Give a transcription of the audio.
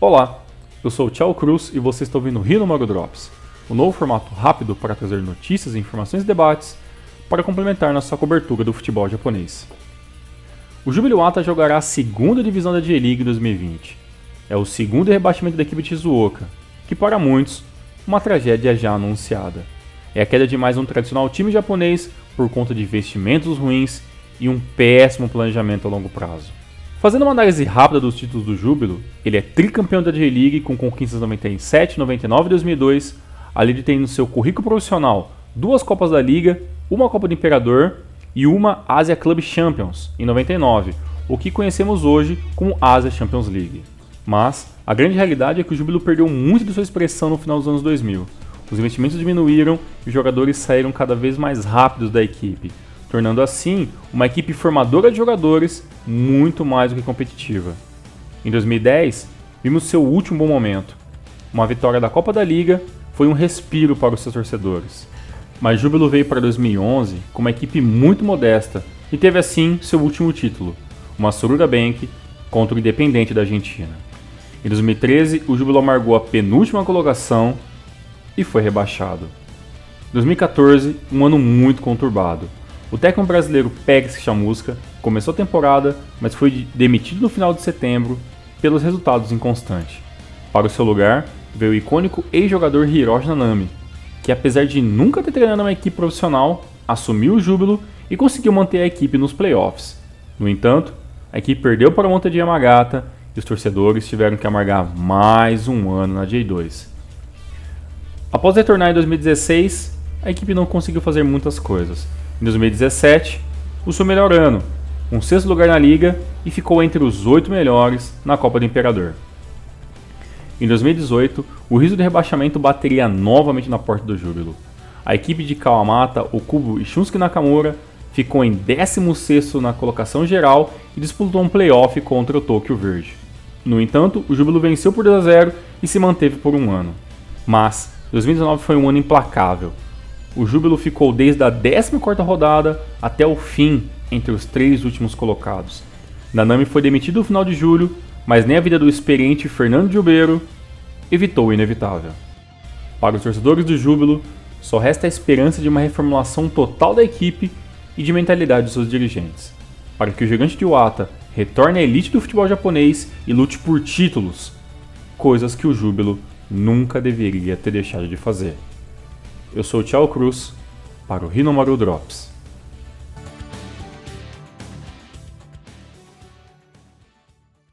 Olá, eu sou o Tchau Cruz e você está ouvindo Rio no Drops, o um novo formato rápido para trazer notícias, informações e debates para complementar nossa cobertura do futebol japonês. O Júbilo Ata jogará a segunda divisão da J-League 2020. É o segundo rebaixamento da equipe Shizuoka, que para muitos, uma tragédia já anunciada. É a queda de mais um tradicional time japonês por conta de investimentos ruins e um péssimo planejamento a longo prazo. Fazendo uma análise rápida dos títulos do Júbilo, ele é tricampeão da J-League com conquistas 97, 99 e 2002, além de ter no seu currículo profissional duas Copas da Liga, uma Copa do Imperador e uma Asia Club Champions em 99, o que conhecemos hoje como Asia Champions League. Mas a grande realidade é que o Júbilo perdeu muito de sua expressão no final dos anos 2000. Os investimentos diminuíram e os jogadores saíram cada vez mais rápidos da equipe, tornando assim uma equipe formadora de jogadores muito mais do que competitiva. Em 2010, vimos seu último bom momento. Uma vitória da Copa da Liga foi um respiro para os seus torcedores. Mas Júbilo veio para 2011 com uma equipe muito modesta e teve assim seu último título, uma Suruga Bank contra o Independente da Argentina. Em 2013, o Júbilo amargou a penúltima colocação e foi rebaixado. 2014, um ano muito conturbado. O técnico brasileiro Pérez Chamusca começou a temporada, mas foi demitido no final de setembro pelos resultados inconstantes. Para o seu lugar, veio o icônico ex-jogador Hiroshi Nanami, que apesar de nunca ter treinado uma equipe profissional, assumiu o júbilo e conseguiu manter a equipe nos playoffs. No entanto, a equipe perdeu para o Monte de Yamagata e os torcedores tiveram que amargar mais um ano na J2. Após retornar em 2016, a equipe não conseguiu fazer muitas coisas, em 2017, o seu melhor ano, um sexto lugar na liga e ficou entre os oito melhores na Copa do Imperador. Em 2018, o riso de rebaixamento bateria novamente na porta do júbilo. A equipe de Kawamata, Okubo e Shunsuke Nakamura ficou em 16 na colocação geral e disputou um playoff contra o Tokyo Verde. No entanto, o júbilo venceu por 2 a 0 e se manteve por um ano. Mas 2019 foi um ano implacável, o júbilo ficou desde a 14ª rodada até o fim entre os três últimos colocados. Nanami foi demitido no final de julho, mas nem a vida do experiente Fernando Gilbeiro evitou o inevitável. Para os torcedores do Júbilo, só resta a esperança de uma reformulação total da equipe e de mentalidade de seus dirigentes, para que o gigante de Wata retorne à elite do futebol japonês e lute por títulos, coisas que o Júbilo nunca deveria ter deixado de fazer. Eu sou o Tchau Cruz para o Rinomaru Drops.